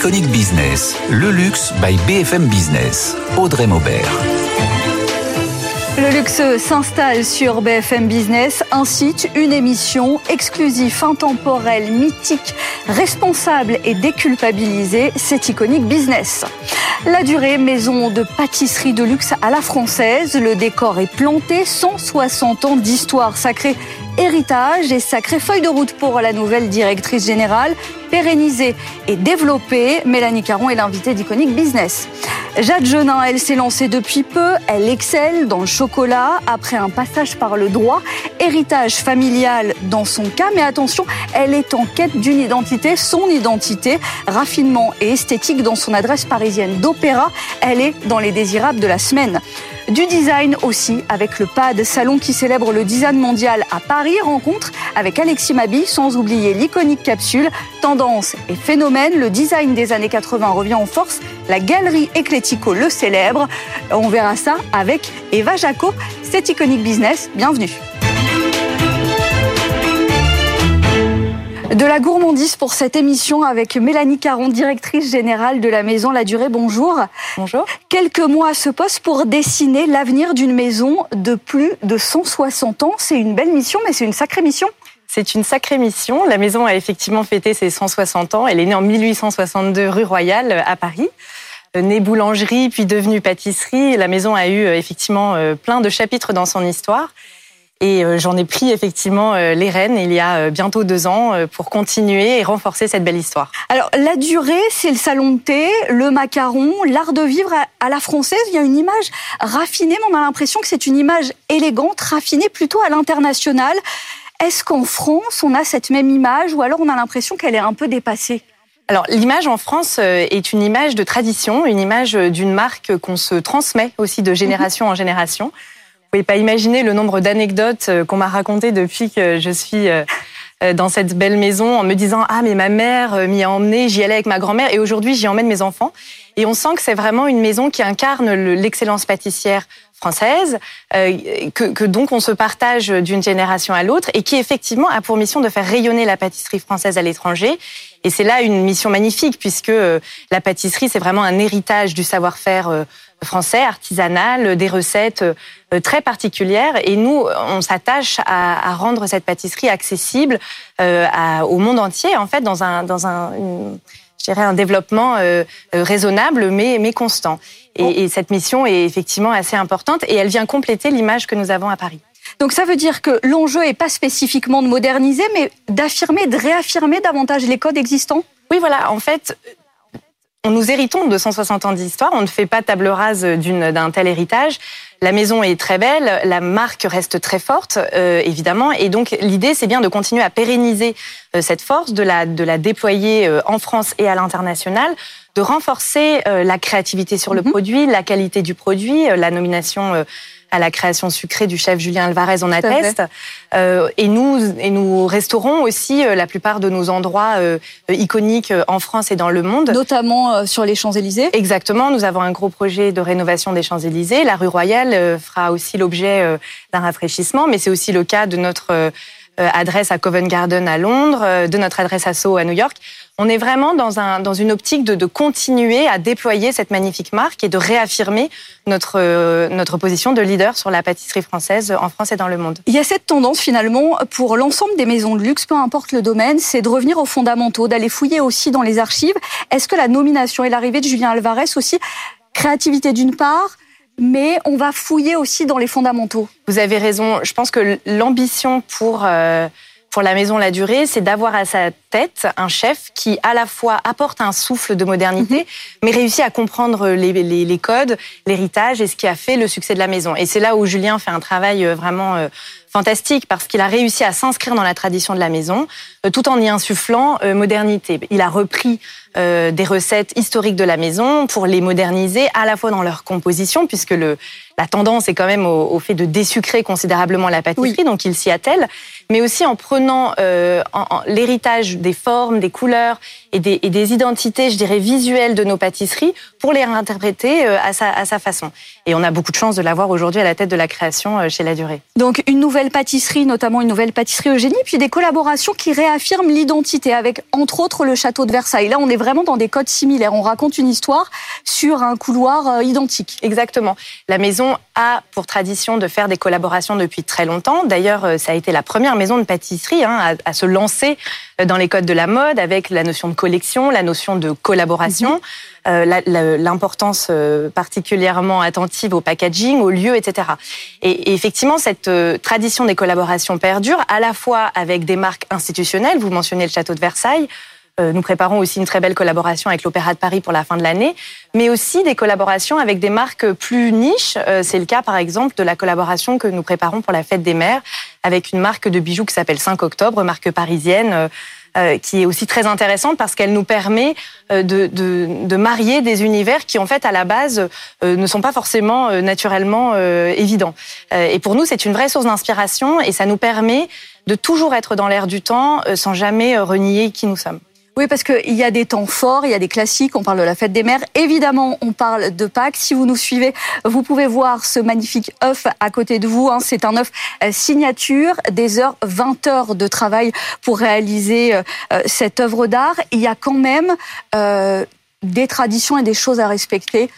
Iconic Business, le luxe by BFM Business. Audrey Maubert. Le luxe s'installe sur BFM Business, un site, une émission exclusive, intemporelle, mythique, responsable et déculpabilisée, c'est Iconic Business. La durée, maison de pâtisserie de luxe à la française, le décor est planté, 160 ans d'histoire sacrée héritage et sacrée feuille de route pour la nouvelle directrice générale, pérennisée et développée. Mélanie Caron est l'invitée d'Iconic Business. Jade Genin, elle s'est lancée depuis peu, elle excelle dans le chocolat après un passage par le droit, héritage familial dans son cas, mais attention, elle est en quête d'une identité, son identité, raffinement et esthétique dans son adresse parisienne d'opéra, elle est dans les désirables de la semaine. Du design aussi, avec le PAD, salon qui célèbre le design mondial à Paris, rencontre avec Alexis Mabi, sans oublier l'iconique capsule, tendance et phénomène, le design des années 80 revient en force, la galerie Eclético le célèbre, on verra ça avec Eva Jaco, c'est Iconic Business, bienvenue. De la gourmandise pour cette émission avec Mélanie Caron, directrice générale de la maison La Durée. Bonjour. Bonjour. Quelques mois à ce poste pour dessiner l'avenir d'une maison de plus de 160 ans. C'est une belle mission, mais c'est une sacrée mission. C'est une sacrée mission. La maison a effectivement fêté ses 160 ans. Elle est née en 1862 rue Royale à Paris. Euh, née boulangerie, puis devenue pâtisserie. La maison a eu euh, effectivement euh, plein de chapitres dans son histoire. Et j'en ai pris effectivement les rênes il y a bientôt deux ans pour continuer et renforcer cette belle histoire. Alors la durée, c'est le salon de thé, le macaron, l'art de vivre à la française. Il y a une image raffinée, mais on a l'impression que c'est une image élégante, raffinée plutôt à l'international. Est-ce qu'en France, on a cette même image ou alors on a l'impression qu'elle est un peu dépassée? Alors l'image en France est une image de tradition, une image d'une marque qu'on se transmet aussi de génération en génération. Vous pouvez pas imaginer le nombre d'anecdotes euh, qu'on m'a racontées depuis que je suis euh, euh, dans cette belle maison en me disant ah mais ma mère m'y a emmené, j'y allais avec ma grand-mère et aujourd'hui j'y emmène mes enfants. Et on sent que c'est vraiment une maison qui incarne l'excellence pâtissière française, que, que, donc on se partage d'une génération à l'autre et qui effectivement a pour mission de faire rayonner la pâtisserie française à l'étranger. Et c'est là une mission magnifique puisque la pâtisserie c'est vraiment un héritage du savoir-faire français, artisanal, des recettes euh, très particulières. Et nous, on s'attache à, rendre cette pâtisserie accessible euh, au monde entier, en fait, dans un, dans un, je dirais un développement euh, raisonnable mais, mais constant. Et, et, cette mission est effectivement assez importante et elle vient compléter l'image que nous avons à Paris. Donc ça veut dire que l'enjeu n'est pas spécifiquement de moderniser, mais d'affirmer, de réaffirmer davantage les codes existants? Oui, voilà. En fait, nous héritons de 160 ans d'histoire, on ne fait pas table rase d'un tel héritage. La maison est très belle, la marque reste très forte, euh, évidemment, et donc l'idée c'est bien de continuer à pérenniser euh, cette force, de la, de la déployer euh, en France et à l'international, de renforcer la créativité sur le mhm. produit, la qualité du produit, la nomination à la création sucrée du chef Julien Alvarez en atteste. Euh, et nous, et nous restaurons aussi euh, la plupart de nos endroits euh, iconiques en France et dans le monde. Notamment sur les Champs-Élysées. Exactement. Nous avons un gros projet de rénovation des Champs-Élysées. La rue Royale fera aussi l'objet d'un rafraîchissement, mais c'est aussi le cas de notre adresse à Covent Garden à Londres, de notre adresse à Soho à New York on est vraiment dans, un, dans une optique de, de, continuer à déployer cette magnifique marque et de réaffirmer notre, euh, notre position de leader sur la pâtisserie française en France et dans le monde. Il y a cette tendance finalement pour l'ensemble des maisons de luxe, peu importe le domaine, c'est de revenir aux fondamentaux, d'aller fouiller aussi dans les archives. Est-ce que la nomination et l'arrivée de Julien Alvarez aussi, créativité d'une part, mais on va fouiller aussi dans les fondamentaux. Vous avez raison. Je pense que l'ambition pour, euh, pour la maison La Durée, c'est d'avoir à sa tête un chef qui à la fois apporte un souffle de modernité, mhm. mais réussit à comprendre les, les codes, l'héritage et ce qui a fait le succès de la maison. Et c'est là où Julien fait un travail vraiment fantastique parce qu'il a réussi à s'inscrire dans la tradition de la maison euh, tout en y insufflant euh, modernité. Il a repris euh, des recettes historiques de la maison pour les moderniser à la fois dans leur composition puisque le, la tendance est quand même au, fait de désucrer considérablement la pâtisserie, donc il s'y attelle, mais aussi en prenant l'héritage des formes, des couleurs et des, et des, identités, je dirais, visuelles de nos pâtisseries pour les réinterpréter à sa, à sa façon. Et on a beaucoup de chance de l'avoir aujourd'hui à la tête de la création chez La Durée. Donc une nouvelle pâtisserie, notamment une nouvelle pâtisserie Eugénie, puis des collaborations qui réaffirment l'identité avec, entre autres, le château de Versailles. Là, on est vraiment dans des codes similaires. On raconte une histoire sur un couloir euh, identique. Exactement. La maison a pour tradition de faire des collaborations depuis très longtemps. D'ailleurs, euh, ça a été la première maison de pâtisserie hein, à, se lancer euh, dans les codes de la mode avec la notion de collection, la notion de collaboration. Mhm. L'importance particulièrement attentive au packaging, au lieu, etc. Et, effectivement, cette tradition des collaborations perdure à la fois avec des marques institutionnelles, vous mentionnez le château de Versailles, euh, nous préparons aussi une très belle collaboration avec l'Opéra de Paris pour la fin de l'année, mais aussi des collaborations avec des marques plus niches. Euh, c'est le cas, par exemple, de la collaboration que nous préparons pour la Fête des Mères avec une marque de bijoux qui s'appelle 5 Octobre, marque parisienne. Euh, qui est aussi très intéressante parce qu'elle nous permet de, de, de, marier des univers qui en fait à la base ne sont pas forcément naturellement évidents. et pour nous c'est une vraie source d'inspiration et ça nous permet de toujours être dans l'air du temps sans jamais renier qui nous sommes. Oui, parce qu'il y a des temps forts, il y a des classiques, on parle de la fête des mères. Évidemment, on parle de Pâques. Si vous nous suivez, vous pouvez voir ce magnifique œuf à côté de vous. Hein. C'est un œuf euh, signature, des heures, 20 heures de travail pour réaliser euh, euh, cette œuvre d'art. Il y a quand même des traditions et des choses à respecter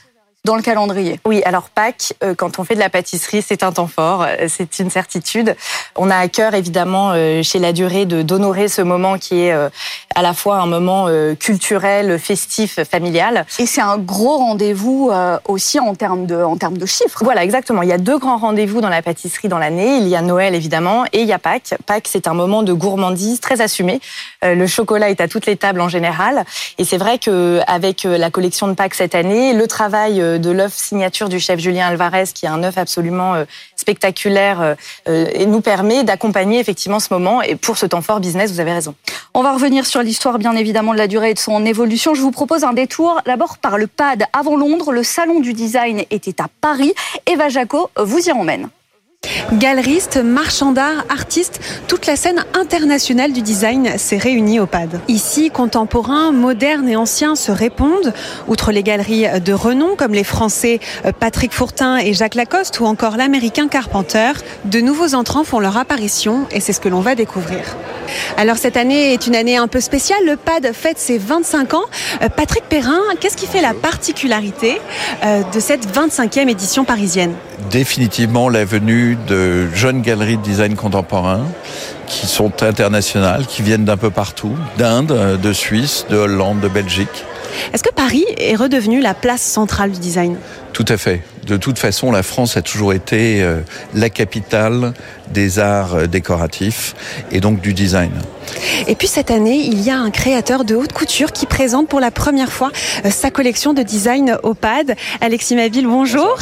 dans le calendrier. Oui, alors Pâques, euh, quand on fait de la pâtisserie, c'est un temps fort, euh, c'est une certitude. On a à cœur évidemment euh, chez La Durée de d'honorer ce moment qui est à la fois un moment culturel, festif, familial. Et c'est un gros rendez-vous aussi en termes de en termes de chiffres. Voilà, exactement. Il y a deux grands rendez-vous dans la pâtisserie dans l'année. Il y a Noël évidemment et il y a Pâques. Pâques, c'est un moment de gourmandise très assumé. Le chocolat est à toutes les tables en général, et c'est vrai que avec la collection de Pâques cette année, le travail de l'œuf signature du chef Julien Alvarez, qui est un œuf absolument euh, spectaculaire, euh, euh, et nous permet d'accompagner effectivement ce moment. Et pour ce temps fort business, vous avez raison. On va revenir sur l'histoire, bien évidemment, de la durée et de son évolution. Je vous propose un détour d'abord par le PAD. Avant Londres, le salon du design était à Paris. Eva Jaco vous y emmène. Galeristes, marchands d'art, artistes, toute la scène internationale du design s'est réunie au PAD. Ici, contemporains, modernes et anciens se répondent. Outre les galeries de renom comme les Français euh, Patrick Fourtin et Jacques Lacoste ou encore l'Américain Carpenter, de nouveaux entrants font leur apparition et c'est ce que l'on va découvrir. Alors cette année est une année un peu spéciale. Le PAD fête ses 25 ans. Euh, Patrick Perrin, qu'est-ce qui fait la particularité euh, de cette 25e édition parisienne? Définitivement la venue de jeunes galeries de design contemporain qui sont internationales, qui viennent d'un peu partout, d'Inde, de Suisse, de Hollande, de Belgique. Est-ce que Paris est redevenu la place centrale du design? Tout à fait. De toute façon, la France a toujours été euh, la capitale des arts euh, décoratifs et donc du design. Et puis cette année, il y a un créateur de haute couture qui présente pour la première fois euh, sa collection de design au pad. Alexis Maville, bonjour.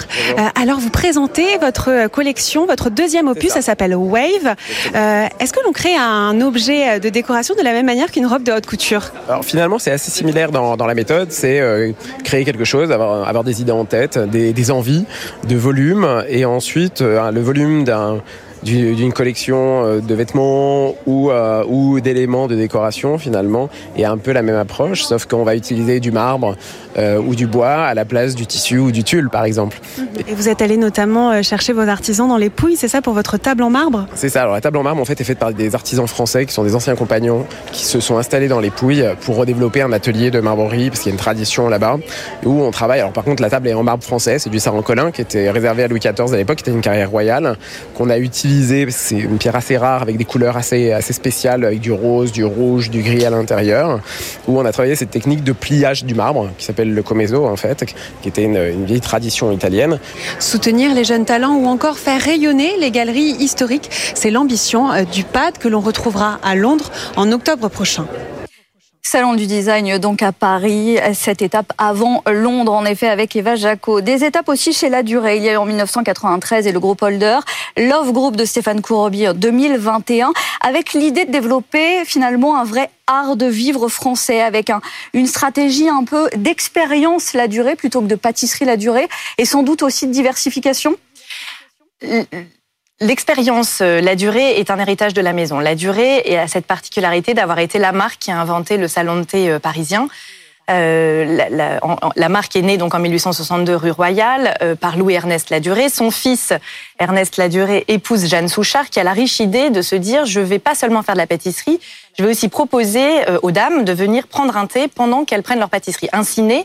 alors vous présentez votre collection, votre deuxième opus, ça, s'appelle Wave. Est-ce que l'on crée un objet de décoration de la même manière qu'une robe de haute couture? Alors finalement, c'est assez similaire dans, la méthode. C'est créer quelque chose, avoir, avoir, des idées en tête, des, des envies de volume et ensuite euh, le volume d'un d'une collection euh, de vêtements ou, euh, ou d'éléments de décoration finalement et un peu la même approche sauf qu'on va utiliser du marbre euh, ou du bois à la place du tissu ou du tulle par exemple. Et vous êtes allé notamment chercher vos artisans dans les Pouilles, c'est ça pour votre table en marbre? C'est ça, alors la table en marbre en fait est faite par des artisans français qui sont des anciens compagnons qui se sont installés dans les Pouilles pour redévelopper un atelier de marbrerie parce qu'il y a une tradition là-bas où on travaille. Alors par contre la table est en marbre français, c'est du Saran-Colin qui était réservé à Louis XIV à l'époque, qui était une carrière royale qu'on a utilisé c'est une pierre assez rare avec des couleurs assez, assez spéciales, avec du rose, du rouge, du gris à l'intérieur, où on a travaillé cette technique de pliage du marbre qui s'appelle le comezo en fait, qui était une, une vieille tradition italienne. Soutenir les jeunes talents ou encore faire rayonner les galeries historiques, c'est l'ambition euh, du PAD que l'on retrouvera à Londres en octobre prochain. Salon du design donc à Paris, cette étape avant Londres en effet avec Eva Jaco. Des étapes aussi chez La Durée, il y a eu en 1993 et le groupe Holder, Love Group de Stéphane Courrobier en 2021 avec l'idée de développer finalement un vrai art de vivre français avec un, une stratégie un peu d'expérience La Durée plutôt que de pâtisserie La Durée et sans doute aussi de diversification. L'expérience, euh, la durée est un héritage de la maison. La durée a cette particularité d'avoir été la marque qui a inventé le salon de thé euh, parisien. Euh, la, marque est née donc en 1862 rue Royale par Louis Ernest Ladurée. Son fils Ernest Ladurée épouse Jeanne Souchard qui a la riche idée de se dire je vais pas seulement faire de la pâtisserie, je vais aussi proposer aux dames de venir prendre un thé pendant qu'elles prennent leur pâtisserie. Ainsi naît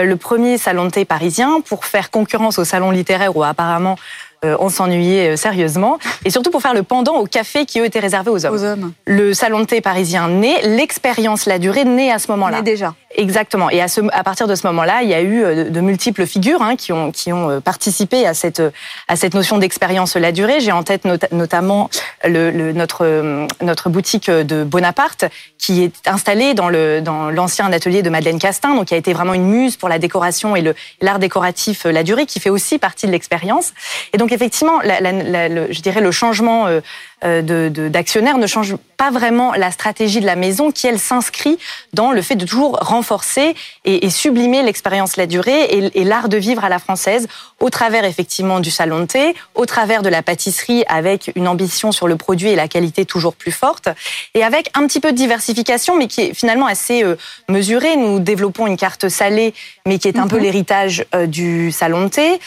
le premier salon de thé parisien pour faire concurrence au salon littéraire où apparemment euh, on s'ennuyait euh, sérieusement. Et surtout pour faire le pendant au café qui, eux, était réservé aux hommes. Le salon de thé parisien naît, l'expérience, la durée naît à ce moment-là. déjà. Exactement. Et à, ce, à partir de ce moment-là, il y a eu euh, de, multiples figures hein, qui, ont, qui ont participé à cette, à cette notion d'expérience la durée. J'ai en tête notamment le, notre, notre boutique de Bonaparte, qui est installée dans le dans l'ancien atelier de Madeleine Castin, donc qui a été vraiment une muse pour la décoration et l'art décoratif la durée, qui fait aussi partie de l'expérience. Et donc effectivement, la, la, le, je dirais le changement euh, euh, d'actionnaire ne change pas vraiment la stratégie de la maison qui, elle, s'inscrit dans le fait de toujours renforcer et, et sublimer l'expérience la durée et, et l'art de vivre à la française au travers effectivement du salon de thé, au travers de la pâtisserie avec une ambition sur le produit et la qualité toujours plus forte et avec un petit peu de diversification mais qui est finalement assez euh, mesurée. Nous développons une carte salée mais qui est un peu mhm. l'héritage du salon de thé.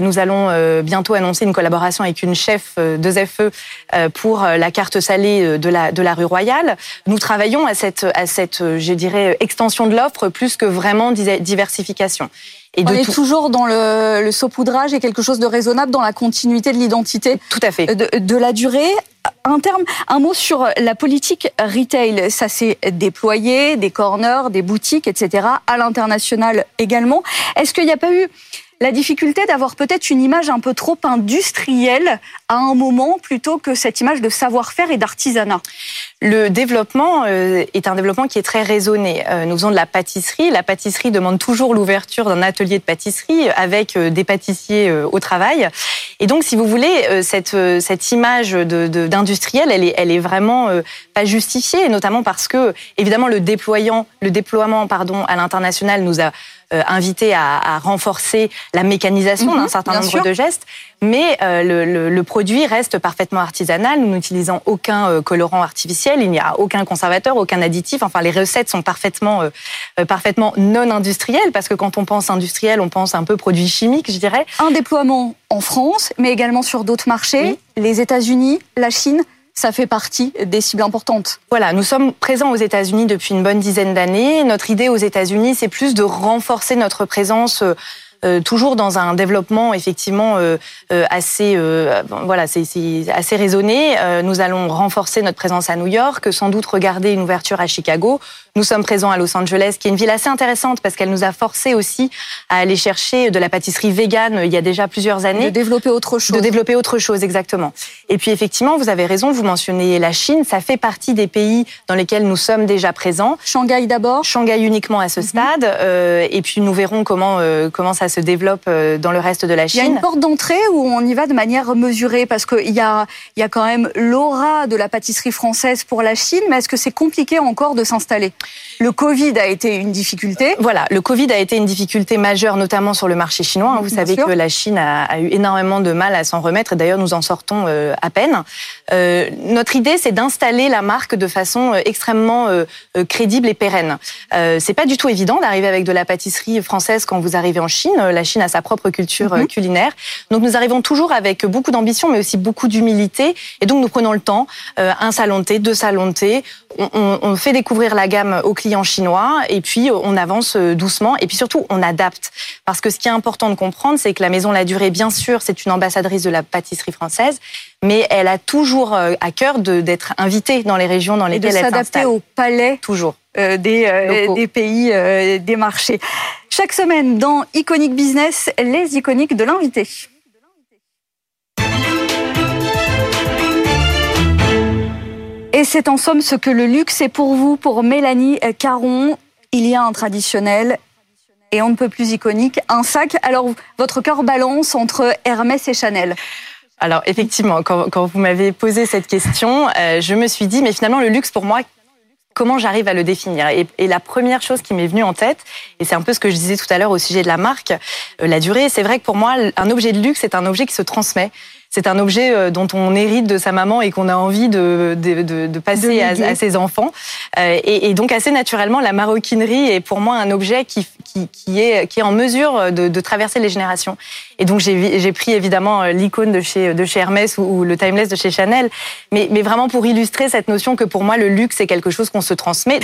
nous allons bientôt annoncer une collaboration avec une chef de ZFE pour la carte salée de la, de la rue Royale. Nous travaillons à cette, à cette je dirais, extension de l'offre plus que vraiment diversification. Et On est toujours dans le, le, saupoudrage et quelque chose de raisonnable dans la continuité de l'identité. Tout à fait. De, de, la durée. Un terme, un mot sur la politique retail. Ça s'est déployé, des corners, des boutiques, etc. À l'international également. Est-ce qu'il n'y a pas eu la difficulté d'avoir peut-être une image un peu trop industrielle à un moment plutôt que cette image de savoir-faire et d'artisanat Le développement euh, est un développement qui est très raisonné. Euh, nous faisons de la pâtisserie. La pâtisserie demande toujours l'ouverture d'un atelier de pâtisserie avec euh, des pâtissiers au travail. Et donc, si vous voulez, cette, cette image d'industriel, elle est, elle est vraiment pas justifiée, notamment parce que, évidemment, le, déployant, le déploiement pardon, à l'international nous a invité à, à, renforcer la mécanisation d'un mhm, certain nombre de gestes, mais euh, le, le, le, produit reste parfaitement artisanal. Nous n'utilisons aucun euh, colorant artificiel, il n'y a aucun conservateur, aucun additif. Enfin, les recettes sont parfaitement, parfaitement non industrielles, parce que quand on pense industriel, on pense un peu produit chimique, je dirais. Un déploiement en France, mais également sur d'autres marchés, les États-Unis, la Chine ça fait partie des cibles importantes. Voilà, nous sommes présents aux États-Unis depuis une bonne dizaine d'années. Notre idée aux États-Unis, c'est plus de renforcer notre présence euh, euh, toujours dans un développement effectivement euh, assez voilà c'est assez raisonné. nous allons renforcer notre présence à New York, sans doute regarder une ouverture à Chicago. Nous sommes présents à Los Angeles, qui est une ville assez intéressante parce qu'elle nous a forcé aussi à aller chercher de la pâtisserie végane il y a déjà plusieurs années. De développer autre chose. De développer autre chose, exactement. Et puis effectivement, vous avez raison, vous mentionnez la Chine, ça fait partie des pays dans lesquels nous sommes déjà présents. Shanghai d'abord. Shanghai uniquement à ce mhm. stade, euh, et puis nous verrons comment comment ça se développe euh, dans le reste de la Chine. Il y a une porte d'entrée où on y va de manière mesurée parce qu'il y a, il y a quand même l'aura de la pâtisserie française pour la Chine, mais est-ce que c'est compliqué encore de s'installer? Le Covid a été une difficulté. Voilà, le Covid a été une difficulté majeure, notamment sur le marché chinois. Vous savez que la Chine a, eu énormément de mal à s'en remettre, et d'ailleurs nous en sortons euh, à peine. Euh, notre idée, c'est d'installer la marque de façon extrêmement crédible et pérenne. c'est pas du tout évident d'arriver avec de la pâtisserie française quand vous arrivez en Chine. La Chine a sa propre culture mhm. culinaire. Donc nous arrivons toujours avec beaucoup d'ambition, mais aussi beaucoup d'humilité. Et donc nous prenons le temps, euh, un salon de thé, deux salons de thé. On, on, fait découvrir la gamme aux clients chinois et puis on avance euh, doucement. Et puis surtout, on adapte. Parce que ce qui est important de comprendre, c'est que la Maison La Durée, bien sûr, c'est une ambassadrice de la pâtisserie française, mais elle a toujours euh, à cœur d'être invitée dans les régions dans lesquelles elle s'installe. s'adapter au palais toujours. des, des pays, des marchés. Chaque semaine dans Iconic Business, les iconiques de l'invité. Et c'est en somme ce que le luxe est pour vous, pour Mélanie Caron. Il y a un traditionnel et on ne peut plus iconique, un sac. Alors, votre cœur balance entre Hermès et Chanel. Alors effectivement, quand, vous m'avez posé cette question, euh, je me suis dit, mais finalement le luxe pour moi, comment j'arrive à le définir? Et, la première chose qui m'est venue en tête, et c'est un peu ce que je disais tout à l'heure au sujet de la marque, euh, la durée, c'est vrai que pour moi, un objet de luxe, c'est un objet qui se transmet c'est un objet euh, dont on hérite de sa maman et qu'on a envie de, de, de, de passer à, ses enfants. Euh, et, et, donc assez naturellement, la maroquinerie est pour moi un objet qui, qui, qui est, qui est en mesure de, de traverser les générations. Et donc j'ai pris évidemment euh, l'icône de chez, de chez Hermès ou, le timeless de chez Chanel, mais, mais vraiment pour illustrer cette notion que pour moi le luxe c'est quelque chose qu'on se transmet.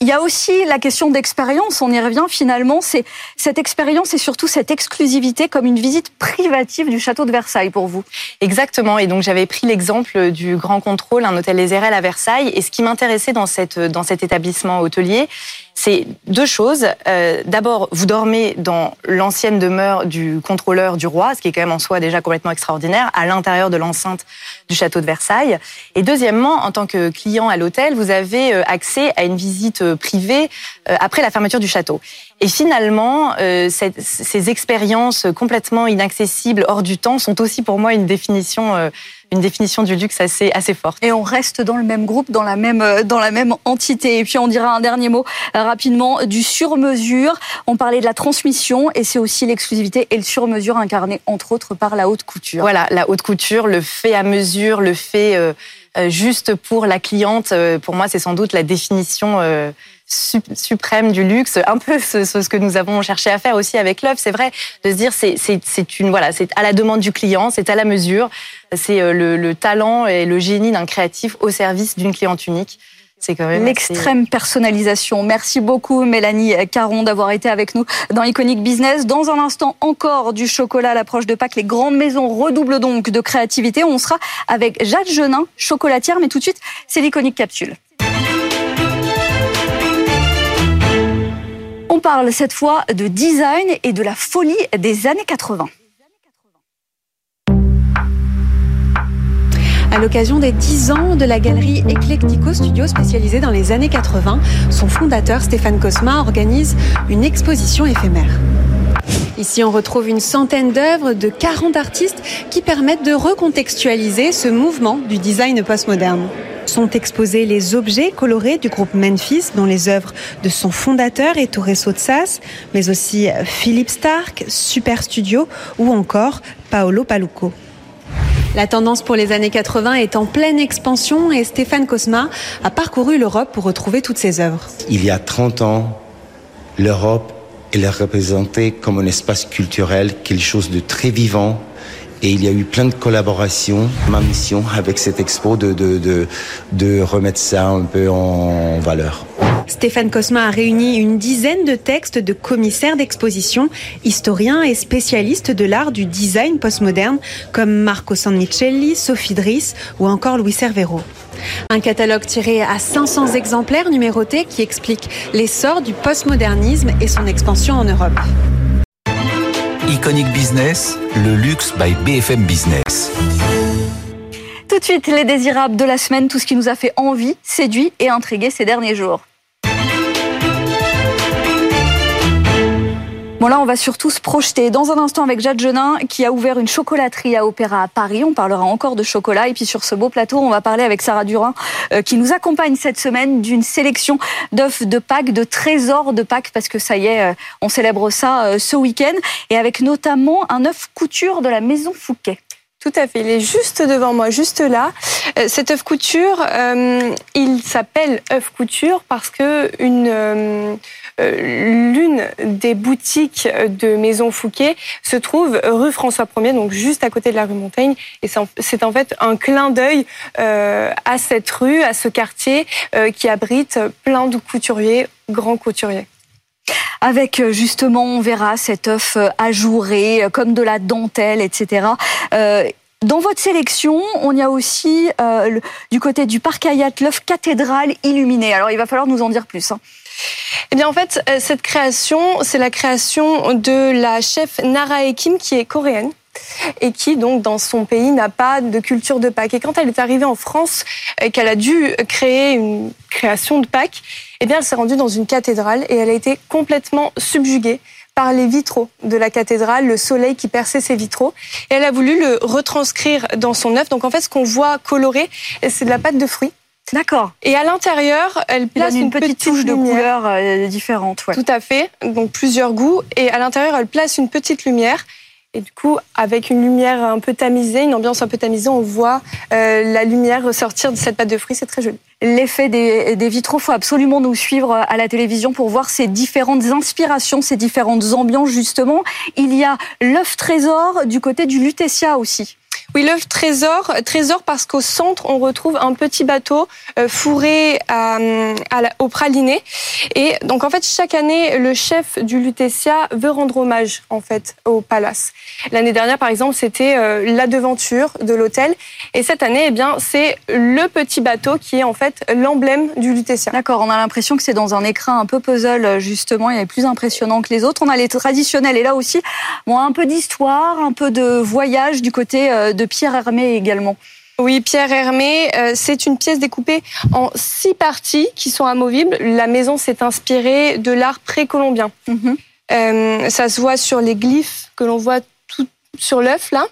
Il y a aussi la question d'expérience, on y revient finalement, c'est cette expérience et surtout cette exclusivité comme une visite privative du château de Versailles pour vous. Exactement. Et donc j'avais pris l'exemple du Grand Contrôle, un hôtel Les Érelles à Versailles. Et ce qui m'intéressait dans, dans cet établissement hôtelier, c'est deux choses. Euh, D'abord, vous dormez dans l'ancienne demeure du contrôleur du roi, ce qui est quand même en soi déjà complètement extraordinaire, à l'intérieur de l'enceinte du château de Versailles. Et deuxièmement, en tant que client à l'hôtel, vous avez euh, accès à une visite euh, privée après la fermeture du château. Et finalement, ces expériences complètement inaccessibles, hors du temps, sont aussi pour moi une définition une définition du luxe assez, assez forte. Et on reste dans le même groupe, dans la même, euh, dans la même entité. Et puis on dira un dernier mot euh, rapidement du sur-mesure. On parlait de la transmission et c'est aussi l'exclusivité et le sur-mesure incarné entre autres par la haute couture. Voilà, la haute couture, le fait à mesure, le fait euh, juste pour la cliente. pour moi, c'est sans doute la définition suprême du luxe, un peu ce, que nous avons cherché à faire aussi avec l'œuvre, c'est vrai, de se dire c'est c'est une voilà, c'est à la demande du client, c'est à la mesure, c'est euh, le, le, talent et le génie d'un créatif au service d'une cliente unique. C'est quand même l'extrême personnalisation. Merci beaucoup Mélanie Caron d'avoir été avec nous dans Iconic Business. Dans un instant encore du chocolat à l'approche de Pâques. Les grandes maisons redoublent donc de créativité. On sera avec Jade Genin, chocolatière, mais tout de suite c'est l'Iconic Capsule. On parle cette fois de design et de la folie des années 80. À l'occasion des 10 ans de la galerie Eclectico Studio spécialisée dans les années 80, son fondateur Stéphane Cosma organise une exposition éphémère. Ici, on retrouve une centaine d'œuvres de 40 artistes qui permettent de recontextualiser ce mouvement du design postmoderne sont exposés les objets colorés du groupe Memphis, dont les œuvres de son fondateur est Torres Sotsas, mais aussi Philippe Stark, Super Studio ou encore Paolo Paluco. La tendance pour les années 80 est en pleine expansion et Stéphane Cosma a parcouru l'Europe pour retrouver toutes ses œuvres. Il y a 30 ans, l'Europe, elle est représentée comme un espace culturel, quelque chose de très vivant, et il y a eu plein de collaborations. Ma mission avec cette expo, de, de, de, remettre ça un peu en valeur. Stéphane Cosma a réuni une dizaine de textes de commissaires d'exposition, historiens et spécialistes de l'art du design postmoderne, comme Marco Sannicelli, Sophie Driss ou encore Louis Cervero. Un catalogue tiré à 500 exemplaires numérotés qui explique l'essor du postmodernisme et son expansion en Europe. Iconic Business, le luxe by BFM Business. Tout de suite, les désirables de la semaine, tout ce qui nous a fait envie, séduit et intrigué ces derniers jours. Là, on va surtout se projeter dans un instant avec Jade Genin qui a ouvert une chocolaterie à Opéra à Paris. On parlera encore de chocolat. Et puis sur ce beau plateau, on va parler avec Sarah Durin euh, qui nous accompagne cette semaine d'une sélection d'œufs de Pâques, de trésors de Pâques parce que ça y est, euh, on célèbre ça euh, ce week-end. Et avec notamment un œuf couture de la Maison Fouquet. Tout à fait. Il est juste devant moi, juste là. Cet œuf couture, il s'appelle œuf couture parce que une l'une des boutiques de Maison Fouquet se trouve rue François 1er, donc juste à côté de la rue Montaigne. Et c'est en fait un clin d'œil à cette rue, à ce quartier qui abrite plein de couturiers, grands couturiers avec justement, on verra cet œuf ajouré, comme de la dentelle, etc. Dans votre sélection, on y a aussi euh, du côté du parc Hayat l'œuf cathédrale illuminée. Alors il va falloir nous en dire plus. Hein. Eh bien en fait, euh, cette création, c'est la création de la chef Nara Ekim qui est coréenne et qui donc dans son pays n'a pas de culture de Pâques. Et quand elle est arrivée en France et qu'elle a dû créer une création de Pâques, eh bien elle s'est rendue dans une cathédrale et elle a été complètement subjuguée par les vitraux de la cathédrale, le soleil qui perçait ces vitraux. Et elle a voulu le retranscrire dans son œuvre. Donc en fait, ce qu'on voit coloré, c'est de la pâte de fruits. D'accord. Et à l'intérieur, elle place une, petite, touche de couleurs euh, différentes. Tout à fait. Donc plusieurs goûts. Et à l'intérieur, elle place une petite lumière. Et du coup, avec une lumière un peu tamisée, une ambiance un peu tamisée, on voit euh, la lumière ressortir de cette pâte de fruits. C'est très joli. L'effet des, des vitraux, faut absolument nous suivre à la télévision pour voir ces différentes inspirations, ces différentes ambiances justement. Il y a l'œuf trésor du côté du Lutetia aussi. Oui, l'œuf trésor, trésor parce qu'au centre, on retrouve un petit bateau euh, fourré au praliné. Et donc, en fait, chaque année, le chef du Lutetia veut rendre hommage, en fait, au palace. L'année dernière, par exemple, c'était euh, la devanture de l'hôtel. Et cette année, eh bien, c'est le petit bateau qui est, en fait, l'emblème du Lutetia. D'accord, on a l'impression que c'est dans un écrin un peu puzzle, justement. Il est plus impressionnant que les autres. On a les traditionnels. Et là aussi, bon, un peu d'histoire, un peu de voyage du côté euh, de Pierre Hermé également. Oui, Pierre Hermé, euh, c'est une pièce découpée en six parties qui sont amovibles. La maison s'est inspirée de l'art précolombien. Mhm. Euh, ça se voit sur les glyphes que l'on voit tout sur l'œuf là.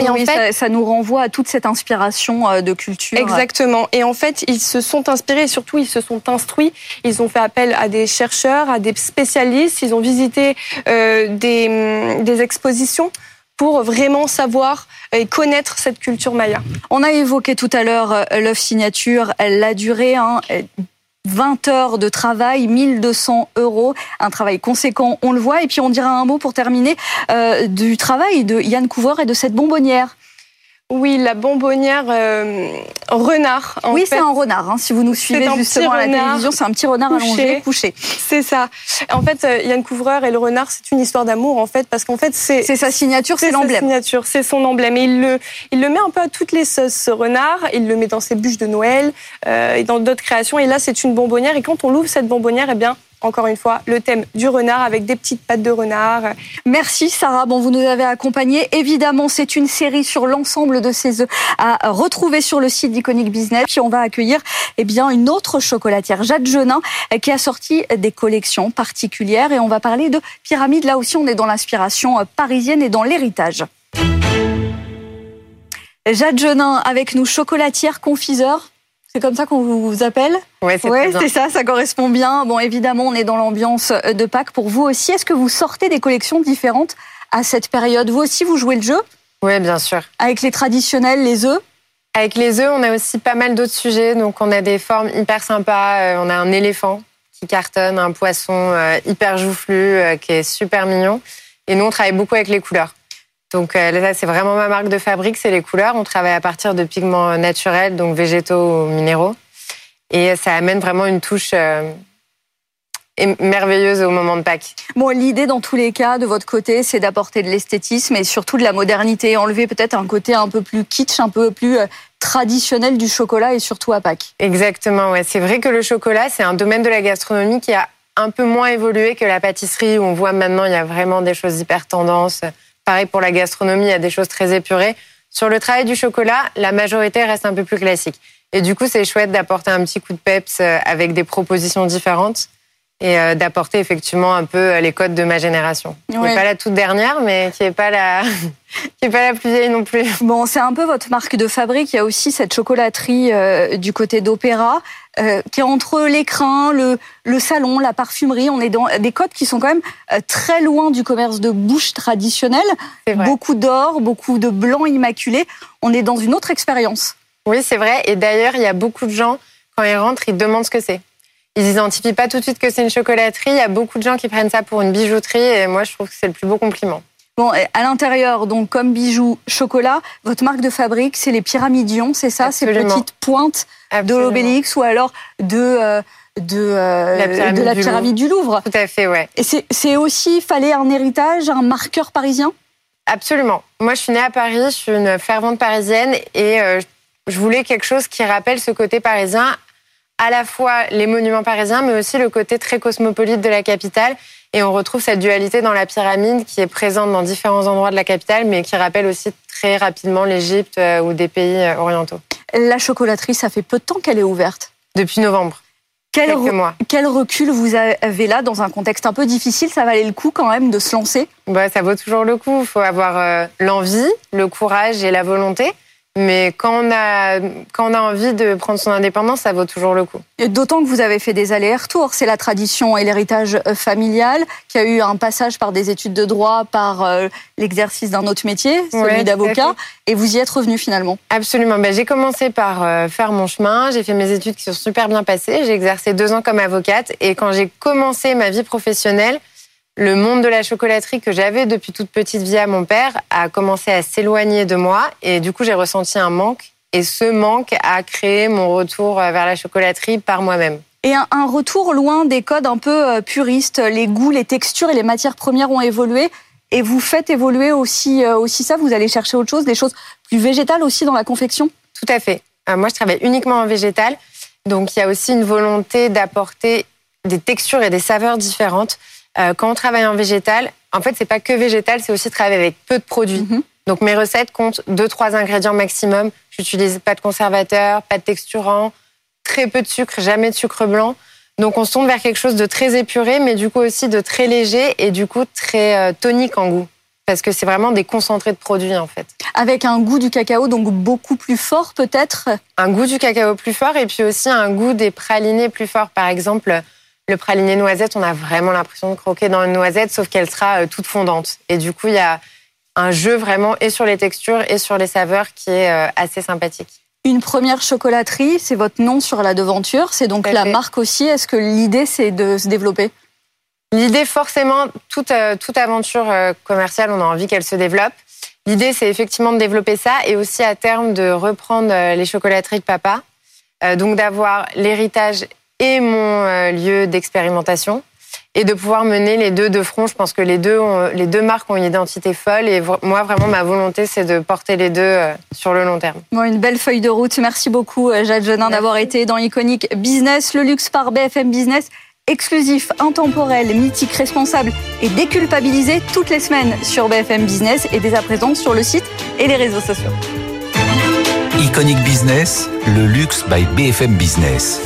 Et en fait, ça, nous renvoie à toute cette inspiration euh, de culture. Exactement. Et en fait, ils se sont inspirés et surtout ils se sont instruits. Ils ont fait appel à des chercheurs, à des spécialistes. Ils ont visité des, des expositions pour vraiment savoir et connaître cette culture maya. On a évoqué tout à l'heure euh, l'œuvre signature, elle a duré hein, 20 heures de travail, 1200 euros, un travail conséquent, on le voit. Et puis on dira un mot pour terminer euh, du travail de Yann Couvreur et de cette bonbonnière. Oui, la bonbonnière euh, renard. oui, c'est un renard. Hein. Si vous nous suivez justement à la télévision, c'est un petit renard allongé, couché. C'est ça. En fait, euh, Yann Couvreur et le renard, c'est une histoire d'amour en fait, parce qu'en fait, c'est c'est sa signature, c'est l'emblème. signature, c'est son emblème. Et il le il le met un peu à toutes les sauces. Ce renard, il le met dans ses bûches de Noël euh, et dans d'autres créations. Et là, c'est une bonbonnière. Et quand on ouvre cette bonbonnière, eh bien, encore une fois, le thème du renard avec des petites pattes de renard. Merci Sarah. Bon, vous nous avez accompagnés. Évidemment, c'est une série sur l'ensemble de ces œufs à retrouver sur le site d'Iconic Business. Puis on va accueillir eh bien une autre chocolatière, Jade Genin, qui a sorti des collections particulières et on va parler de pyramide. Là aussi, on est dans l'inspiration parisienne et dans l'héritage. Jade Genin avec nous, chocolatière, confiseur. C'est comme ça qu'on vous appelle Oui, c'est ouais, ça, ça correspond bien. Bon, évidemment, on est dans l'ambiance de Pâques. Pour vous aussi, est-ce que vous sortez des collections différentes à cette période? Vous aussi, vous jouez le jeu? Oui, bien sûr. Avec les traditionnels, les œufs? Avec les œufs, on a aussi pas mal d'autres sujets. Donc, on a des formes hyper sympas. Euh, on a un éléphant qui cartonne, un poisson euh, hyper joufflu euh, qui est super mignon. Et nous, on travaille beaucoup avec les couleurs. Donc euh, là, c'est vraiment ma marque de fabrique, c'est les couleurs. On travaille à partir de pigments naturels, donc végétaux ou minéraux. Et ça amène vraiment une touche euh, merveilleuse au moment de Pâques. Bon, l'idée dans tous les cas de votre côté, c'est d'apporter de l'esthétisme et surtout de la modernité, enlever peut-être un côté un peu plus kitsch, un peu plus euh, traditionnel du chocolat et surtout à Pâques. Exactement, ouais. C'est vrai que le chocolat, c'est un domaine de la gastronomie qui a un peu moins évolué que la pâtisserie où on voit maintenant il y a vraiment des choses hyper tendances Pareil pour la gastronomie, il y a des choses très épurées. Sur le travail du chocolat, la majorité reste un peu plus classique. Et du coup, c'est chouette d'apporter un petit coup de peps euh, avec des propositions différentes et euh, d'apporter effectivement un peu euh, les codes de ma génération. Qui n'est pas la toute dernière, mais qui n'est pas la qui est pas la plus vieille non plus. Bon, c'est un peu votre marque de fabrique. Il y a aussi cette chocolaterie du côté d'Opéra. Qui est entre l'écrin, le, le salon, la parfumerie. On est dans des codes qui sont quand même très loin du commerce de bouche traditionnel. Beaucoup d'or, beaucoup de blanc immaculé. On est dans une autre expérience. Oui, c'est vrai. Et d'ailleurs, il y a beaucoup de gens, quand ils rentrent, ils demandent ce que c'est ils identifient pas tout de suite que c'est une chocolaterie. Il y a beaucoup de gens qui prennent ça pour une bijouterie et moi, je trouve que c'est le plus beau compliment. Bon, à l'intérieur, donc comme bijoux chocolat, votre marque de fabrique, c'est les pyramidions, c'est ça, ces petites pointes de l'obélix ou alors de euh, de, euh, la de la pyramide du Louvre. Tout à fait, ouais. Et c'est aussi, fallait un héritage, un marqueur parisien? Absolument. Moi, je suis née à Paris, je suis une fervente parisienne et euh, je voulais quelque chose qui rappelle ce côté parisien à la fois les monuments parisiens, mais aussi le côté très cosmopolite de la capitale. Et on retrouve cette dualité dans la pyramide qui est présente dans différents endroits de la capitale, mais qui rappelle aussi très rapidement l'Égypte euh, ou des pays euh, orientaux. La chocolaterie, ça fait peu de temps qu'elle est ouverte. Depuis novembre. Quel, Quelques mois. quel recul vous avez là dans un contexte un peu difficile? Ça valait le coup quand même de se lancer? Bah, ça vaut toujours le coup. Il faut avoir euh, l'envie, le courage et la volonté. Mais quand on, a, quand on a envie de prendre son indépendance, ça vaut toujours le coup. D'autant que vous avez fait des allers-retours. C'est la tradition et l'héritage euh, familial qui a eu un passage par des études de droit, par euh, l'exercice d'un autre métier, celui Ouais, d'avocat. Et vous y êtes revenu finalement. Absolument. Ben, j'ai commencé par euh, faire mon chemin. J'ai fait mes études qui sont super bien passées. J'ai exercé deux ans comme avocate. Et quand j'ai commencé ma vie professionnelle, le monde de la chocolaterie que j'avais depuis toute petite via mon père a commencé à s'éloigner de moi. Et du coup, j'ai ressenti un manque. Et ce manque a créé mon retour euh, vers la chocolaterie par moi-même. Et un, un retour loin des codes un peu euh, puristes. Les goûts, les textures et les matières premières ont évolué. Et vous faites évoluer aussi, euh, aussi ça. Vous allez chercher autre chose, des choses plus végétales aussi dans la confection? Tout à fait. Euh, moi, je travaille uniquement en végétal. Donc, il y a aussi une volonté d'apporter des textures et des saveurs différentes. Euh, quand on travaille en végétal, en fait, c'est pas que végétal, c'est aussi travailler avec peu de produits. Mhm. Donc, mes recettes comptent deux, trois ingrédients maximum. J'utilise pas de conservateur, pas de texturant, très peu de sucre, jamais de sucre blanc. Donc, on se tourne vers quelque chose de très épuré, mais du coup aussi de très léger et du coup très euh, tonique en goût. Parce que c'est vraiment des concentrés de produits, en fait. Avec un goût du cacao, donc beaucoup plus fort peut-être? Un goût du cacao plus fort et puis aussi un goût des pralinés plus fort. Par exemple, le praliné noisette, on a vraiment l'impression de croquer dans une noisette, sauf qu'elle sera euh, toute fondante. Et du coup, il y a un jeu vraiment et sur les textures et sur les saveurs qui est euh, assez sympathique. Une première chocolaterie, c'est votre nom sur la devanture, c'est donc la fait. marque aussi. Est-ce que l'idée c'est de se développer? L'idée, forcément, toute, euh, toute aventure commerciale, on a envie qu'elle se développe. L'idée, c'est effectivement de développer ça et aussi à terme de reprendre les chocolateries de papa. Donc d'avoir l'héritage et mon euh, lieu d'expérimentation et de pouvoir mener les deux de front. Je pense que les deux, ont- les deux marques ont une identité folle et moi, vraiment, ma volonté, c'est de porter les deux euh, sur le long terme. Bon, une belle feuille de route. Merci beaucoup, euh, Jade Genin, d'avoir été dans Iconic Business, le luxe par BFM Business. Exclusif, intemporel, mythique, responsable et déculpabilisé toutes les semaines sur BFM Business et dès à présent sur le site et les réseaux sociaux. Iconic Business, le luxe by BFM Business.